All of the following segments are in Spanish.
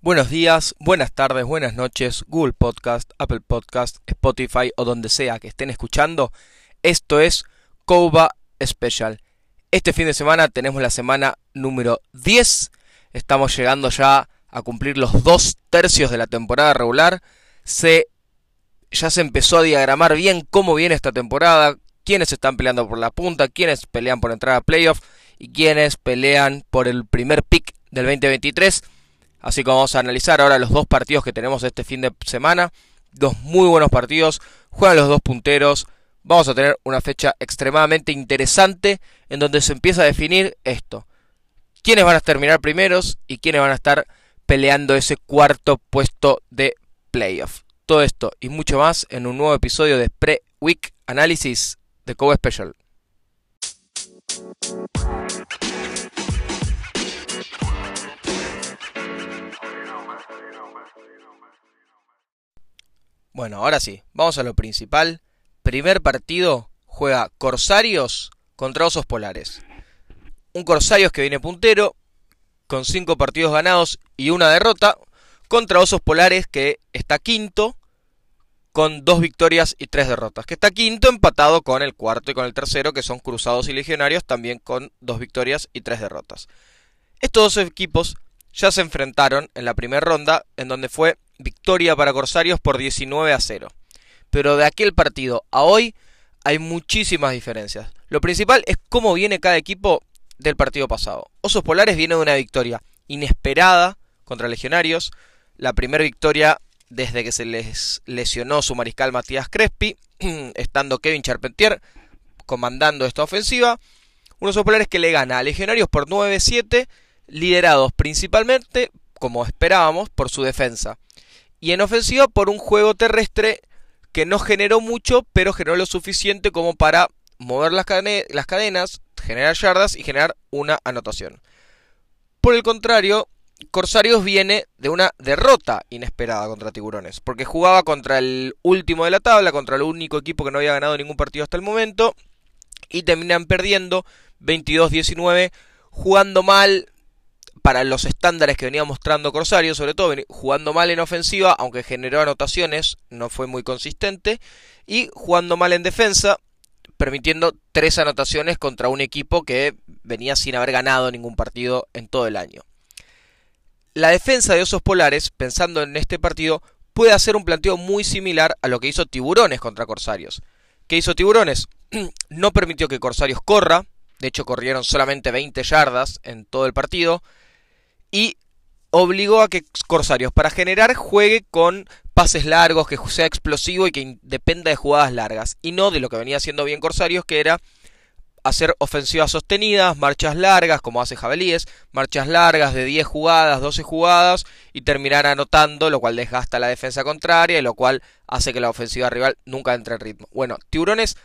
Buenos días, buenas tardes, buenas noches, Google Podcast, Apple Podcast, Spotify o donde sea que estén escuchando. Esto es Kouba Special. Este fin de semana tenemos la semana número 10. Estamos llegando ya a cumplir los dos tercios de la temporada regular. Se, ya se empezó a diagramar bien cómo viene esta temporada, quiénes están peleando por la punta, quiénes pelean por entrar a playoff y quiénes pelean por el primer pick del 2023. Así que vamos a analizar ahora los dos partidos que tenemos este fin de semana. Dos muy buenos partidos. Juegan los dos punteros. Vamos a tener una fecha extremadamente interesante en donde se empieza a definir esto. Quiénes van a terminar primeros y quiénes van a estar peleando ese cuarto puesto de playoff. Todo esto y mucho más en un nuevo episodio de Pre-Week Analysis de Kobe Special. Bueno, ahora sí, vamos a lo principal. Primer partido juega Corsarios contra Osos Polares. Un Corsarios que viene puntero, con 5 partidos ganados y una derrota, contra Osos Polares que está quinto, con 2 victorias y 3 derrotas. Que está quinto empatado con el cuarto y con el tercero, que son Cruzados y Legionarios, también con 2 victorias y 3 derrotas. Estos dos equipos ya se enfrentaron en la primera ronda, en donde fue victoria para Corsarios por 19 a 0. Pero de aquel partido a hoy hay muchísimas diferencias. Lo principal es cómo viene cada equipo del partido pasado. Osos Polares viene de una victoria inesperada contra Legionarios, la primera victoria desde que se les lesionó su mariscal Matías Crespi, estando Kevin Charpentier comandando esta ofensiva. Unos Osos Polares que le gana a Legionarios por 9-7, liderados principalmente, como esperábamos, por su defensa y en ofensiva por un juego terrestre que no generó mucho, pero generó lo suficiente como para mover las, cadenas, generar yardas y generar una anotación. Por el contrario, Corsarios viene de una derrota inesperada contra Tiburones, porque jugaba contra el último de la tabla, contra el único equipo que no había ganado ningún partido hasta el momento, y terminan perdiendo 22-19, jugando mal, para los estándares que venía mostrando Corsario, sobre todo jugando mal en ofensiva, aunque generó anotaciones, no fue muy consistente, y jugando mal en defensa, permitiendo tres anotaciones contra un equipo que venía sin haber ganado ningún partido en todo el año. La defensa de Osos Polares, pensando en este partido, puede hacer un planteo muy similar a lo que hizo Tiburones contra Corsarios. ¿Qué hizo Tiburones? no permitió que Corsarios corra, de hecho corrieron solamente 20 yardas en todo el partido, y obligó a que Corsarios para generar juegue con pases largos, que sea explosivo y que dependa de jugadas largas y no de lo que venía haciendo bien Corsarios que era hacer ofensivas sostenidas, marchas largas como hace Jabalíes, marchas largas de 10 jugadas, 12 jugadas y terminar anotando, lo cual desgasta la defensa contraria y lo cual hace que la ofensiva rival nunca entre en ritmo. Bueno, Tiburones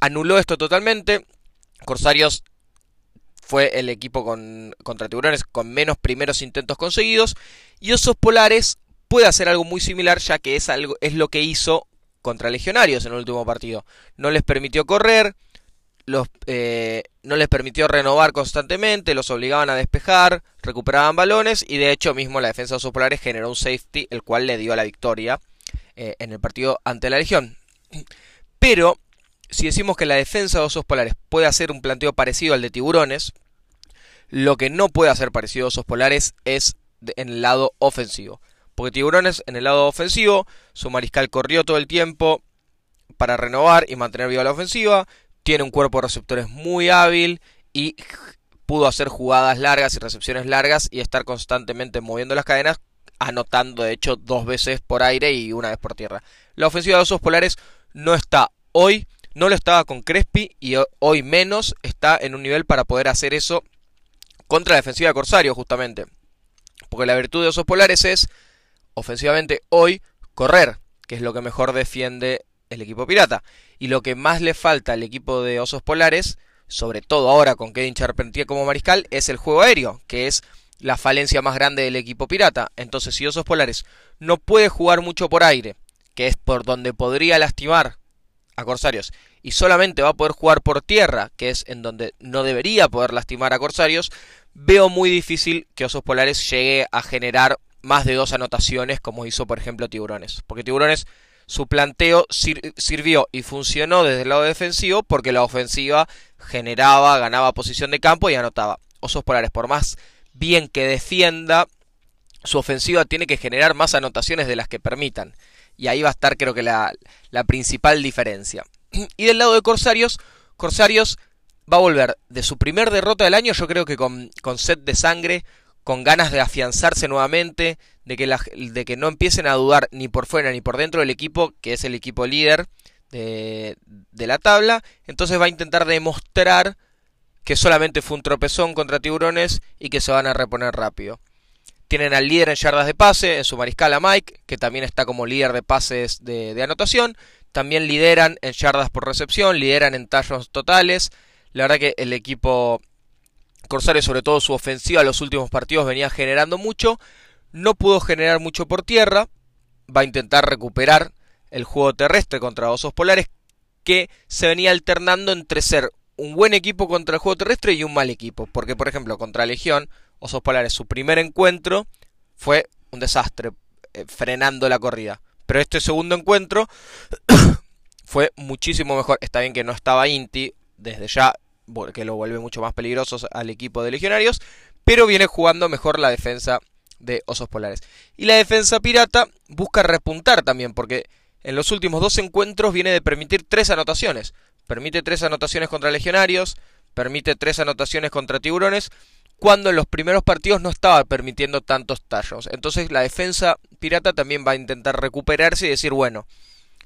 anuló esto totalmente. Corsarios fue el equipo con, contra Tiburones con menos primeros intentos conseguidos. Y Osos Polares puede hacer algo muy similar ya que es, algo, es lo que hizo contra Legionarios en el último partido. No les permitió correr, los, eh, no les permitió renovar constantemente, los obligaban a despejar, recuperaban balones y de hecho mismo la defensa de Osos Polares generó un safety el cual le dio la victoria eh, en el partido ante la Legión. Pero si decimos que la defensa de osos polares puede hacer un planteo parecido al de tiburones, lo que no puede hacer parecido a osos polares es en el lado ofensivo. Porque tiburones en el lado ofensivo, su mariscal corrió todo el tiempo para renovar y mantener viva la ofensiva, tiene un cuerpo de receptores muy hábil y pudo hacer jugadas largas y recepciones largas y estar constantemente moviendo las cadenas, anotando de hecho dos veces por aire y una vez por tierra. La ofensiva de osos polares no está hoy no lo estaba con Crespi y hoy menos está en un nivel para poder hacer eso contra la defensiva de Corsario, justamente. Porque la virtud de Osos Polares es, ofensivamente, hoy correr, que es lo que mejor defiende el equipo pirata. Y lo que más le falta al equipo de Osos Polares, sobre todo ahora con Kevin Charpentier como mariscal, es el juego aéreo, que es la falencia más grande del equipo pirata. Entonces, si Osos Polares no puede jugar mucho por aire, que es por donde podría lastimar a Corsarios y solamente va a poder jugar por tierra, que es en donde no debería poder lastimar a Corsarios, veo muy difícil que Osos Polares llegue a generar más de dos anotaciones como hizo por ejemplo Tiburones. Porque Tiburones su planteo sirvió y funcionó desde el lado defensivo porque la ofensiva generaba, ganaba posición de campo y anotaba. Osos Polares, por más bien que defienda, su ofensiva tiene que generar más anotaciones de las que permitan. Y ahí va a estar creo que la, la principal diferencia. Y del lado de Corsarios, Corsarios va a volver de su primer derrota del año, yo creo que con, con sed de sangre, con ganas de afianzarse nuevamente, de que, de que no empiecen a dudar ni por fuera ni por dentro del equipo, que es el equipo líder de, de la tabla. Entonces va a intentar demostrar que solamente fue un tropezón contra tiburones y que se van a reponer rápido. Tienen al líder en yardas de pase, en su mariscal a Mike, que también está como líder de pases de, de anotación. También lideran en yardas por recepción, lideran en tallos totales. La verdad que el equipo Corsario, sobre todo su ofensiva, los últimos partidos venía generando mucho. No pudo generar mucho por tierra. Va a intentar recuperar el juego terrestre contra Osos Polares, que se venía alternando entre ser un buen equipo contra el juego terrestre y un mal equipo. Porque, por ejemplo, contra Legión, Osos Polares, su primer encuentro fue un desastre, eh, frenando la corrida. Pero este segundo encuentro fue muchísimo mejor. Está bien que no estaba Inti, desde ya que lo vuelve mucho más peligroso al equipo de legionarios, pero viene jugando mejor la defensa de Osos Polares. Y la defensa pirata busca repuntar también, porque en los últimos dos encuentros viene de permitir tres anotaciones. Permite tres anotaciones contra legionarios, permite tres anotaciones contra tiburones, cuando en los primeros partidos no estaba permitiendo tantos tallos. Entonces la defensa pirata también va a intentar recuperarse y decir, bueno,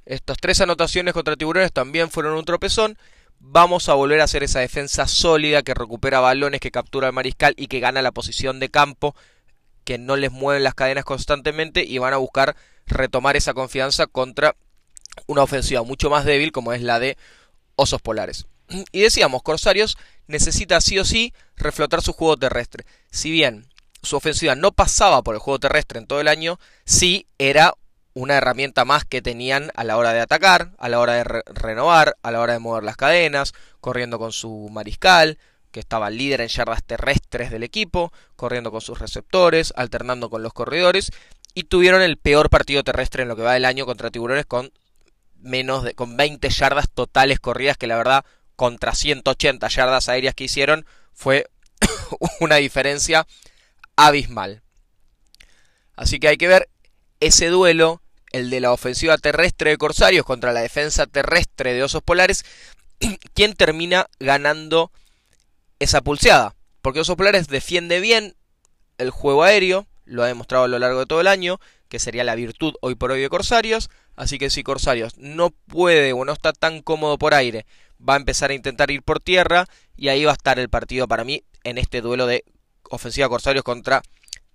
estas tres anotaciones contra tiburones también fueron un tropezón, vamos a volver a hacer esa defensa sólida que recupera balones, que captura al mariscal y que gana la posición de campo, que no les mueven las cadenas constantemente y van a buscar retomar esa confianza contra una ofensiva mucho más débil como es la de Osos Polares. Y decíamos, Corsarios necesita sí o sí reflotar su juego terrestre. Si bien su ofensiva no pasaba por el juego terrestre en todo el año, sí era una herramienta más que tenían a la hora de atacar, a la hora de renovar, a la hora de mover las cadenas, corriendo con su mariscal, que estaba líder en yardas terrestres del equipo, corriendo con sus receptores, alternando con los corredores, y tuvieron el peor partido terrestre en lo que va del año contra Tiburones con menos de con 20 yardas totales corridas, que la verdad contra 180 yardas aéreas que hicieron fue una diferencia abismal. Así que hay que ver ese duelo el de la ofensiva terrestre de Corsarios contra la defensa terrestre de Osos Polares, ¿quién termina ganando esa pulseada? Porque Osos Polares defiende bien el juego aéreo, lo ha demostrado a lo largo de todo el año, que sería la virtud hoy por hoy de Corsarios, así que si Corsarios no puede o no está tan cómodo por aire, va a empezar a intentar ir por tierra y ahí va a estar el partido para mí en este duelo de ofensiva Corsarios contra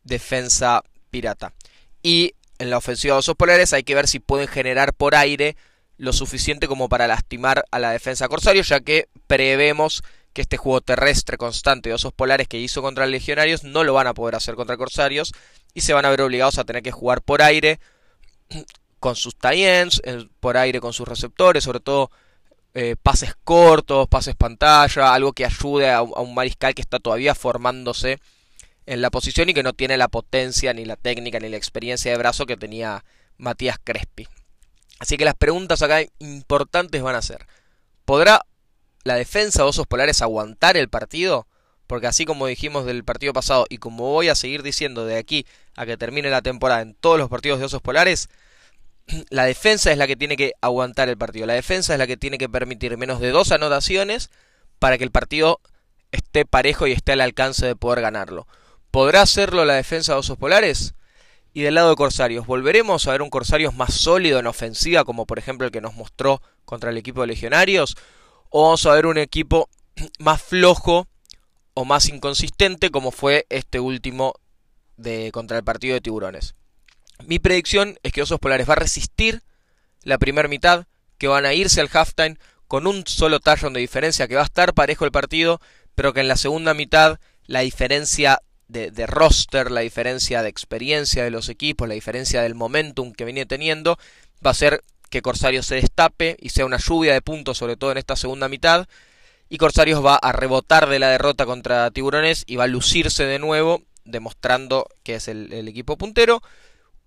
defensa pirata. Y en la ofensiva de Osos Polares hay que ver si pueden generar por aire lo suficiente como para lastimar a la defensa Corsario, ya que prevemos que este juego terrestre constante de Osos Polares que hizo contra Legionarios no lo van a poder hacer contra Corsarios y se van a ver obligados a tener que jugar por aire con sus tie por aire con sus receptores, sobre todo eh, pases cortos, pases pantalla, algo que ayude a un mariscal que está todavía formándose en la posición y que no tiene la potencia, ni la técnica, ni la experiencia de brazo que tenía Matías Crespi. Así que las preguntas acá importantes van a ser, ¿podrá la defensa de Osos Polares aguantar el partido? Porque así como dijimos del partido pasado y como voy a seguir diciendo de aquí a que termine la temporada en todos los partidos de Osos Polares, la defensa es la que tiene que aguantar el partido. La defensa es la que tiene que permitir menos de dos anotaciones para que el partido esté parejo y esté al alcance de poder ganarlo. ¿Podrá hacerlo la defensa de Osos Polares? Y del lado de Corsarios, ¿volveremos a ver un Corsarios más sólido en ofensiva, como por ejemplo el que nos mostró contra el equipo de Legionarios? ¿O vamos a ver un equipo más flojo o más inconsistente, como fue este último de, contra el partido de Tiburones? Mi predicción es que Osos Polares va a resistir la primera mitad, que van a irse al halftime con un solo touchdown de diferencia, que va a estar parejo el partido, pero que en la segunda mitad la diferencia de, roster, la diferencia de experiencia de los equipos, la diferencia del momentum que venía teniendo, va a ser que Corsarios se destape y sea una lluvia de puntos, sobre todo en esta segunda mitad. Y Corsarios va a rebotar de la derrota contra Tiburones y va a lucirse de nuevo, demostrando que es el, equipo puntero.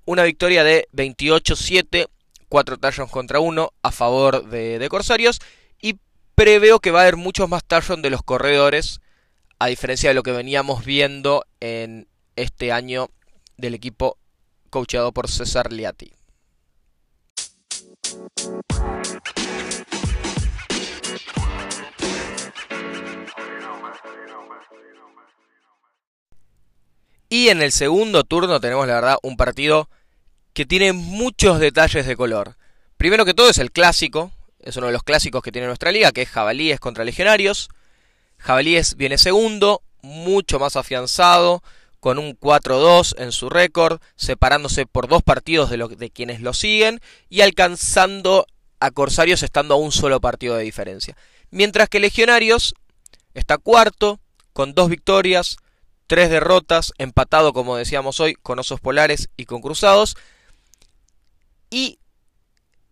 Una victoria de 28-7, 4 touchdowns contra 1 a favor de, Corsarios. Y preveo que va a haber muchos más touchdowns de los corredores, a diferencia de lo que veníamos viendo en este año del equipo coachado por César Liati. Y en el segundo turno tenemos la verdad un partido que tiene muchos detalles de color. Primero que todo es el clásico, es uno de los clásicos que tiene nuestra liga, que es Jabalíes contra Legionarios. Jabalíes viene segundo, mucho más afianzado, con un 4-2 en su récord, separándose por dos partidos de, de quienes lo siguen y alcanzando a Corsarios estando a un solo partido de diferencia. Mientras que Legionarios está cuarto, con dos victorias, tres derrotas, empatado como decíamos hoy con Osos Polares y con Cruzados. Y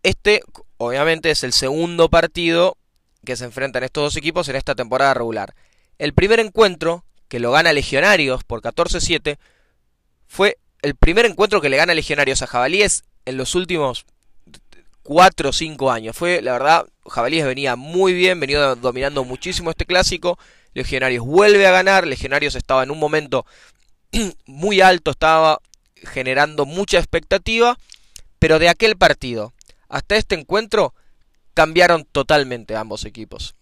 este obviamente es el segundo partido que se enfrentan estos dos equipos en esta temporada regular. El primer encuentro que lo gana Legionarios por 14-7, fue el primer encuentro que le gana Legionarios a Jabalíes en los últimos 4 o 5 años. Fue, la verdad, Jabalíes venía muy bien, venía dominando muchísimo este clásico. Legionarios vuelve a ganar, Legionarios estaba en un momento muy alto, estaba generando mucha expectativa, pero de aquel partido hasta este encuentro cambiaron totalmente ambos equipos.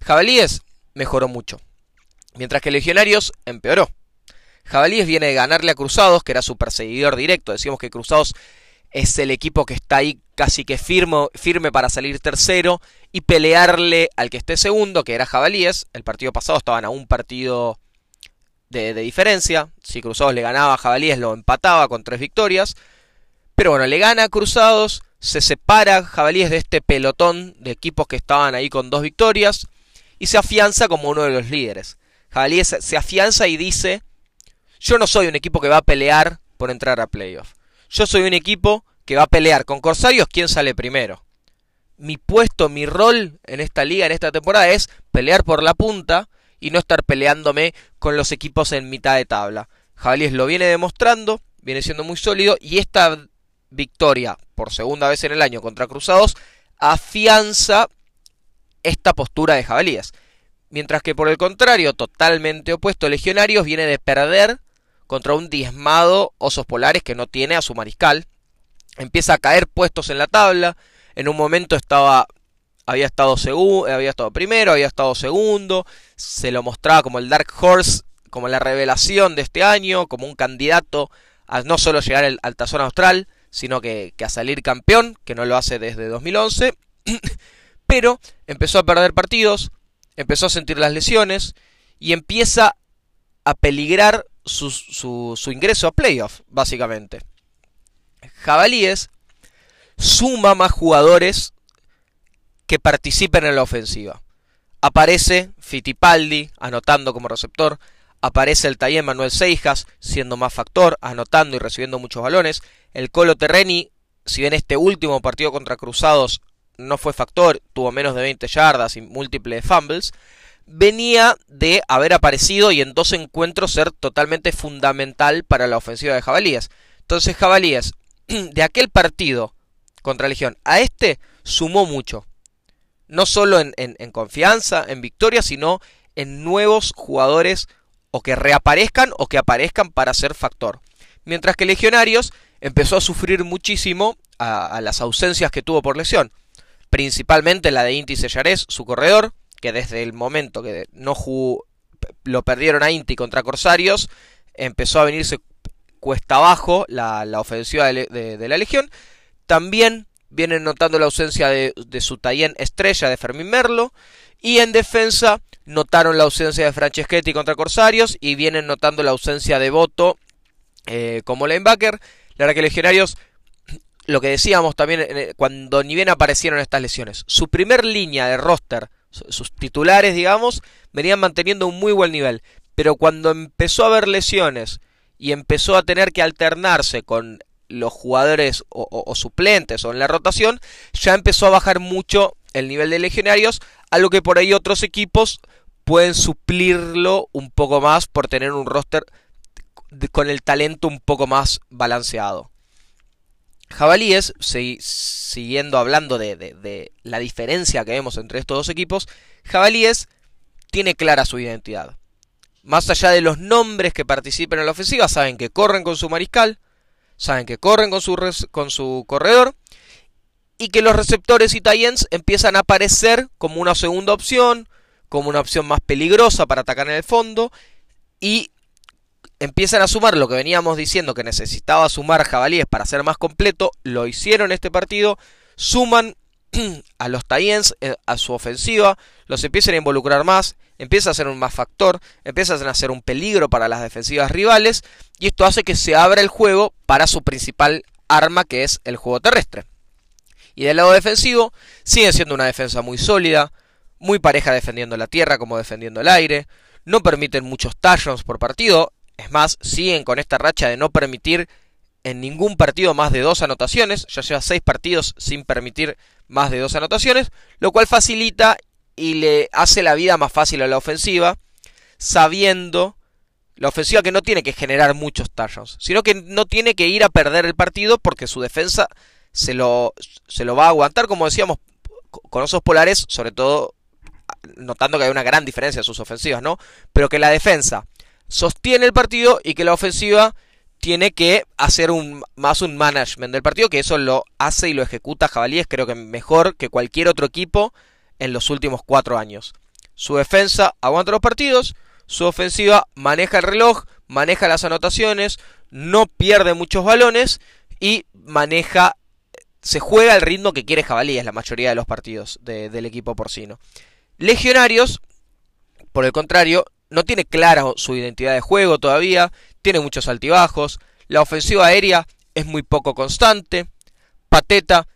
Jabalíes mejoró mucho mientras que Legionarios empeoró. Jabalíes viene de ganarle a Cruzados, que era su perseguidor directo. Decimos que Cruzados es el equipo que está ahí casi que firme para salir tercero y pelearle al que esté segundo, que era Jabalíes. El partido pasado estaban a un partido de, de diferencia. Si Cruzados le ganaba a Jabalíes, lo empataba con tres victorias. Pero bueno, le gana a Cruzados, se separa Jabalíes de este pelotón de equipos que estaban ahí con dos victorias y se afianza como uno de los líderes. Jabalíes se afianza y dice, yo no soy un equipo que va a pelear por entrar a playoff. Yo soy un equipo que va a pelear con Corsarios quién sale primero. Mi puesto, mi rol en esta liga, en esta temporada es pelear por la punta y no estar peleándome con los equipos en mitad de tabla. Jabalíes lo viene demostrando, viene siendo muy sólido y esta victoria por segunda vez en el año contra Cruzados afianza esta postura de Jabalíes. Mientras que por el contrario, totalmente opuesto, Legionarios viene de perder contra un diezmado Osos Polares que no tiene a su mariscal. Empieza a caer puestos en la tabla. En un momento estaba había estado había estado primero, había estado segundo, se lo mostraba como el Dark Horse, como la revelación de este año, como un candidato a no solo llegar al, al tazón austral, sino que, que a salir campeón, que no lo hace desde 2011. Pero empezó a perder partidos, empezó a sentir las lesiones y empieza a peligrar su, ingreso a playoff, básicamente. Jabalíes suma más jugadores que participen en la ofensiva. Aparece Fittipaldi anotando como receptor, aparece el Tayén Manuel Seijas siendo más factor, anotando y recibiendo muchos balones. El Colo Terreni, si bien este último partido contra Cruzados no fue factor, tuvo menos de 20 yardas y múltiples fumbles, venía de haber aparecido y en dos encuentros ser totalmente fundamental para la ofensiva de Jabalíes. Entonces Jabalíes, de aquel partido contra Legión a este, sumó mucho. No solo en, en confianza, en victoria, sino en nuevos jugadores o que reaparezcan o que aparezcan para ser factor. Mientras que Legionarios empezó a sufrir muchísimo a, a las ausencias que tuvo por lesión principalmente la de Inti Sellares, su corredor, que desde el momento que no jugó, lo perdieron a Inti contra Corsarios, empezó a venirse cuesta abajo la, ofensiva de, la Legión. También vienen notando la ausencia de, su Tallén estrella de Fermín Merlo. Y en defensa notaron la ausencia de Franceschetti contra Corsarios y vienen notando la ausencia de Boto eh, como linebacker. La verdad que Legionarios lo que decíamos también cuando ni bien aparecieron estas lesiones. Su primer línea de roster, sus titulares, digamos, venían manteniendo un muy buen nivel. Pero cuando empezó a haber lesiones y empezó a tener que alternarse con los jugadores o, suplentes o en la rotación, ya empezó a bajar mucho el nivel de legionarios, algo que por ahí otros equipos pueden suplirlo un poco más por tener un roster con el talento un poco más balanceado. Jabalíes, siguiendo hablando de, la diferencia que vemos entre estos dos equipos, Jabalíes tiene clara su identidad. Más allá de los nombres que participen en la ofensiva, saben que corren con su mariscal, saben que corren con su, con su corredor y que los receptores y tight empiezan a aparecer como una segunda opción, como una opción más peligrosa para atacar en el fondo y empiezan a sumar lo que veníamos diciendo que necesitaba sumar jabalíes para ser más completo, lo hicieron este partido, suman a los Titans eh, a su ofensiva, los empiezan a involucrar más, empieza a ser un más factor, empiezan a ser un peligro para las defensivas rivales y esto hace que se abra el juego para su principal arma que es el juego terrestre. Y del lado defensivo sigue siendo una defensa muy sólida, muy pareja defendiendo la tierra como defendiendo el aire, no permiten muchos touchdowns por partido, es más, siguen con esta racha de no permitir en ningún partido más de dos anotaciones. Ya lleva seis partidos sin permitir más de dos anotaciones, lo cual facilita y le hace la vida más fácil a la ofensiva, sabiendo la ofensiva que no tiene que generar muchos touchdowns, sino que no tiene que ir a perder el partido porque su defensa se lo, se lo va a aguantar, como decíamos, con esos polares, sobre todo notando que hay una gran diferencia en sus ofensivas, ¿no? Pero que la defensa sostiene el partido y que la ofensiva tiene que hacer un, más un management del partido, que eso lo hace y lo ejecuta Jabalíes, creo que mejor que cualquier otro equipo en los últimos cuatro años. Su defensa aguanta los partidos, su ofensiva maneja el reloj, maneja las anotaciones, no pierde muchos balones y maneja, se juega el ritmo que quiere Jabalíes la mayoría de los partidos del equipo porcino. Legionarios, por el contrario, no tiene clara su identidad de juego todavía, tiene muchos altibajos, la ofensiva aérea es muy poco constante, Pateta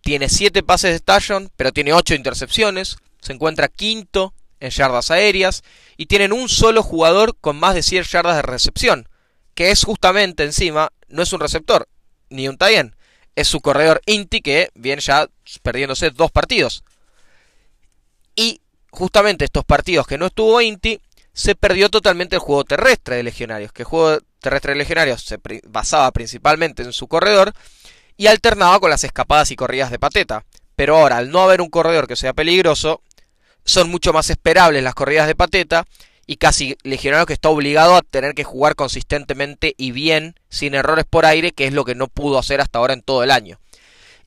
tiene 7 pases de touchdown, pero tiene 8 intercepciones, se encuentra quinto en yardas aéreas y tienen un solo jugador con más de 100 yardas de recepción, que es justamente encima, no es un receptor, ni un tie es su corredor Inti que viene ya perdiéndose dos partidos. Justamente estos partidos que no estuvo Inti, se perdió totalmente el juego terrestre de Legionarios, que el juego terrestre de Legionarios se basaba principalmente en su corredor y alternaba con las escapadas y corridas de pateta. Pero ahora, al no haber un corredor que sea peligroso, son mucho más esperables las corridas de pateta y casi Legionario que está obligado a tener que jugar consistentemente y bien, sin errores por aire, que es lo que no pudo hacer hasta ahora en todo el año.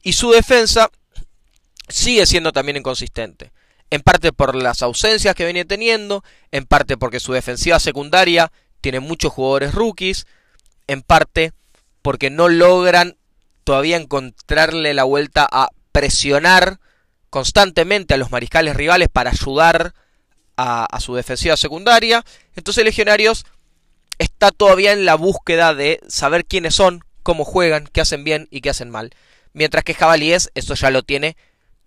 Y su defensa sigue siendo también inconsistente en parte por las ausencias que venía teniendo, en parte porque su defensiva secundaria tiene muchos jugadores rookies, en parte porque no logran todavía encontrarle la vuelta a presionar constantemente a los mariscales rivales para ayudar a, su defensiva secundaria. Entonces Legionarios está todavía en la búsqueda de saber quiénes son, cómo juegan, qué hacen bien y qué hacen mal. Mientras que Jabalíes eso ya lo tiene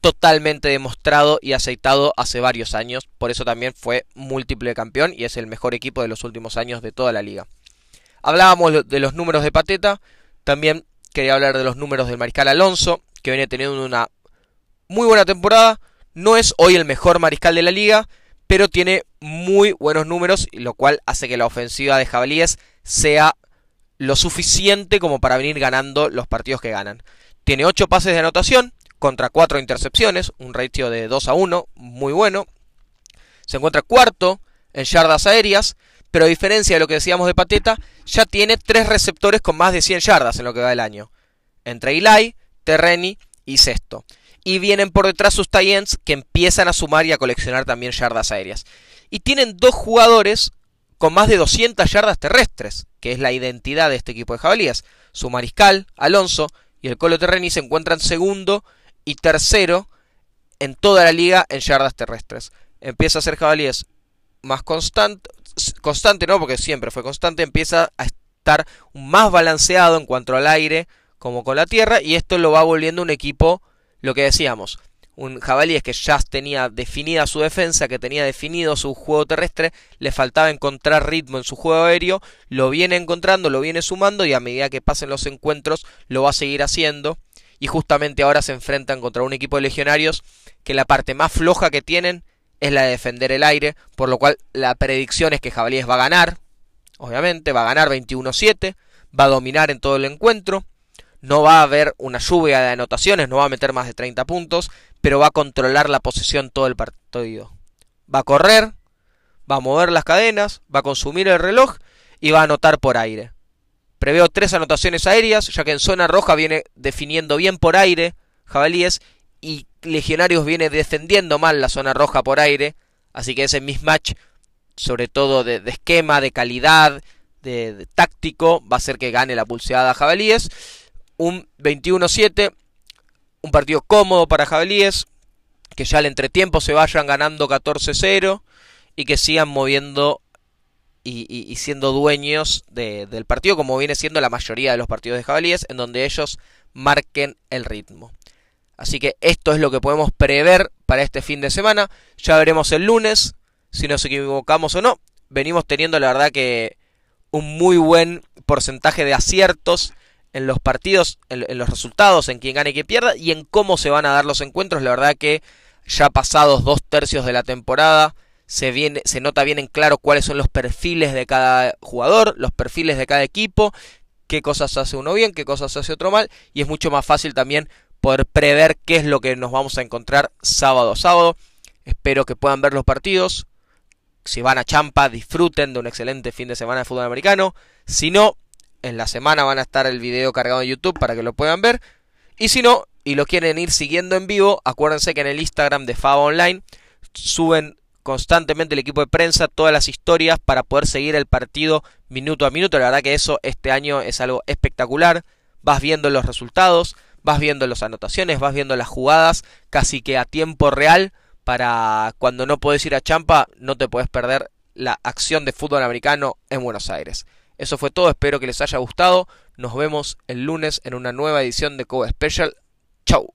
totalmente demostrado y aceitado hace varios años. Por eso también fue múltiple campeón y es el mejor equipo de los últimos años de toda la liga. Hablábamos de los números de Pateta. También quería hablar de los números del Mariscal Alonso, que viene teniendo una muy buena temporada. No es hoy el mejor mariscal de la liga, pero tiene muy buenos números, lo cual hace que la ofensiva de Jabalíes sea lo suficiente como para venir ganando los partidos que ganan. Tiene 8 pases de anotación, contra 4 intercepciones, un ratio de 2 a 1, muy bueno. Se encuentra cuarto en yardas aéreas, pero a diferencia de lo que decíamos de Pateta, ya tiene 3 receptores con más de 100 yardas en lo que va del año. Entre Eli, Terreni y Sexto. Y vienen por detrás sus Titans que empiezan a sumar y a coleccionar también yardas aéreas. Y tienen dos jugadores con más de 200 yardas terrestres, que es la identidad de este equipo de jabalías. Su mariscal, Alonso, y el Colo Terreni se encuentran segundo y tercero en toda la liga en yardas terrestres. Empieza a ser jabalíes más constante, constante no, porque siempre fue constante, empieza a estar más balanceado en cuanto al aire como con la tierra y esto lo va volviendo un equipo, lo que decíamos, un Jabalíes que ya tenía definida su defensa, que tenía definido su juego terrestre, le faltaba encontrar ritmo en su juego aéreo, lo viene encontrando, lo viene sumando y a medida que pasen los encuentros lo va a seguir haciendo. Y justamente ahora se enfrentan contra un equipo de legionarios que la parte más floja que tienen es la de defender el aire, por lo cual la predicción es que Jabalíes va a ganar, obviamente, va a ganar 21-7, va a dominar en todo el encuentro, no va a haber una lluvia de anotaciones, no va a meter más de 30 puntos, pero va a controlar la posición todo el partido. Va a correr, va a mover las cadenas, va a consumir el reloj y va a anotar por aire. Preveo tres anotaciones aéreas, ya que en zona roja viene definiendo bien por aire Jabalíes y Legionarios viene defendiendo mal la zona roja por aire, así que ese mismatch, sobre todo de, esquema, de calidad, de, táctico, va a hacer que gane la pulseada Jabalíes. Un 21-7, un partido cómodo para Jabalíes, que ya al entretiempo se vayan ganando 14-0 y que sigan moviendo y, siendo dueños del partido, como viene siendo la mayoría de los partidos de Jabalíes, en donde ellos marquen el ritmo. Así que esto es lo que podemos prever para este fin de semana. Ya veremos el lunes si nos equivocamos o no. Venimos teniendo la verdad que un muy buen porcentaje de aciertos en los partidos, en, los resultados, en quién gane y quién pierda y en cómo se van a dar los encuentros. La verdad que ya pasados dos tercios de la temporada se, viene, se nota bien en claro cuáles son los perfiles de cada jugador, los perfiles de cada equipo, qué cosas hace uno bien, qué cosas hace otro mal y es mucho más fácil también poder prever qué es lo que nos vamos a encontrar sábado a sábado. Espero que puedan ver los partidos. Si van a Champa, disfruten de un excelente fin de semana de fútbol americano. Si no, en la semana van a estar el video cargado en YouTube para que lo puedan ver. Y si no, y lo quieren ir siguiendo en vivo, acuérdense que en el Instagram de Faba Online suben constantemente el equipo de prensa todas las historias para poder seguir el partido minuto a minuto. La verdad que eso este año es algo espectacular. Vas viendo los resultados, vas viendo las anotaciones, vas viendo las jugadas casi que a tiempo real para cuando no puedes ir a Champa, no te puedes perder la acción de fútbol americano en Buenos Aires. Eso fue todo, espero que les haya gustado. Nos vemos el lunes en una nueva edición de Cobo Special. Chau.